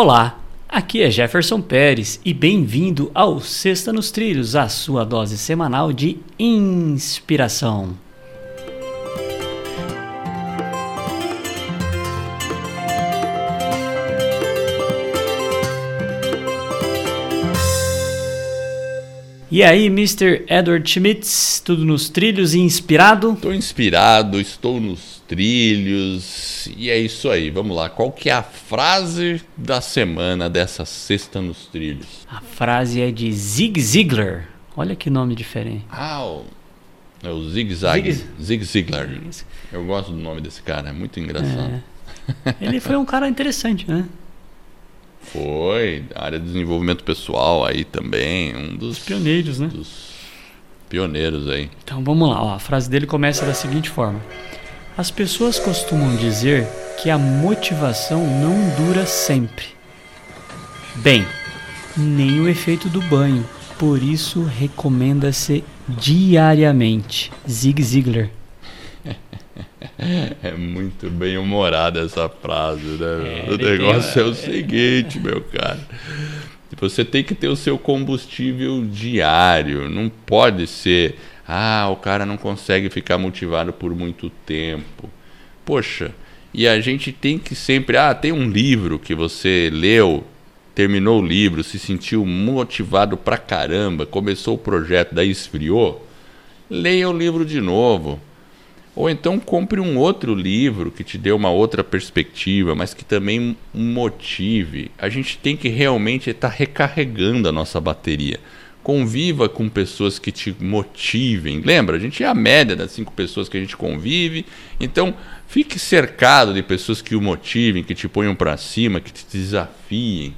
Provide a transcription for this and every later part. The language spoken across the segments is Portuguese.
Olá, aqui é Jefferson Pérez e bem-vindo ao Sexta nos Trilhos, a sua dose semanal de inspiração. E aí, Mr. Edward Schmitz, tudo nos trilhos e inspirado? Estou inspirado, estou nos trilhos e é isso aí. Vamos lá, qual que é a frase da semana dessa sexta nos trilhos? A frase é de Zig Ziglar. Olha que nome diferente. Ah, o, é o Zig Zag, Zig- Zig Ziglar. Eu gosto do nome desse cara, é muito engraçado. É. Ele foi um cara interessante, né? Foi, área de desenvolvimento pessoal aí também, um dos Pioneiros, né? dos pioneiros aí. Então vamos lá, ó. a frase dele começa da seguinte forma: As pessoas costumam dizer que a motivação não dura sempre. Bem, nem o efeito do banho, por isso recomenda-se diariamente. Zig Ziglar. É muito bem humorada essa frase, né? É, o negócio tem- é o seguinte, meu cara. Você tem que ter o seu combustível diário. Não pode ser, ah, o cara não consegue ficar motivado por muito tempo. Poxa, e a gente tem que sempre, ah, tem um livro que você leu, terminou o livro, se sentiu motivado pra caramba, começou o projeto, daí esfriou. Leia o livro de novo. Ou então compre um outro livro que te dê uma outra perspectiva, mas que também motive. A gente tem que realmente estar recarregando a nossa bateria. Conviva com pessoas que te motivem. Lembra, a gente é a média das cinco pessoas que a gente convive. Então, fique cercado de pessoas que o motivem, que te ponham para cima, que te desafiem.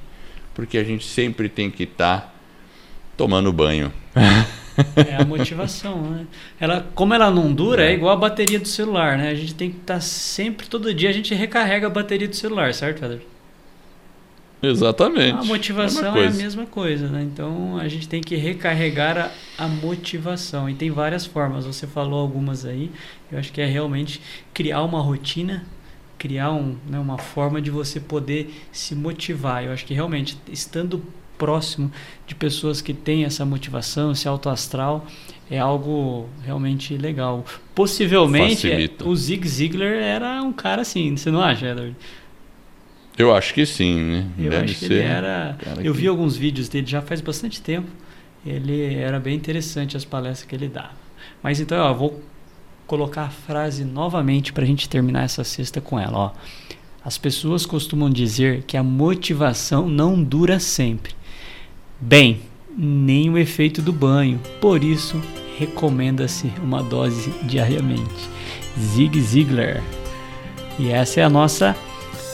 Porque a gente sempre tem que estar tomando banho. É a motivação, né? Ela, como ela não dura, é igual a bateria do celular, né? A gente tem que estar sempre, todo dia, a gente recarrega a bateria do celular, certo, Eder? Exatamente. A motivação é a coisa. mesma coisa, né? Então a gente tem que recarregar a, a motivação. E tem várias formas, você falou algumas aí. Eu acho que é realmente criar uma rotina, criar um, né, uma forma de você poder se motivar. Eu acho que realmente, estando próximo de pessoas que têm essa motivação, esse alto astral, é algo realmente legal. Possivelmente, Facilita. é, o Zig Ziglar era um cara assim, você não acha, Edward? Eu acho que sim, né? Eu Deve acho que ser. ele era. cara Eu que- vi alguns vídeos dele já faz bastante tempo. Ele era bem interessante as palestras que ele dava. Mas então, ó, eu vou colocar a frase novamente para a gente terminar essa sexta com ela. Ó. As pessoas costumam dizer que a motivação não dura sempre. Bem, nem o efeito do banho. Por isso, recomenda-se uma dose diariamente. Zig Ziglar. E essa é a nossa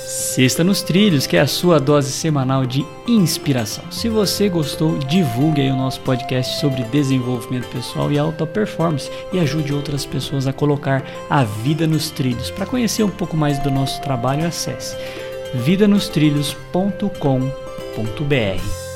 Sexta nos Trilhos, que é a sua dose semanal de inspiração. Se você gostou, divulgue aí o nosso podcast sobre desenvolvimento pessoal e alta performance e ajude outras pessoas a colocar a vida nos trilhos. Para conhecer um pouco mais do nosso trabalho, acesse vidanostrilhos.com.br.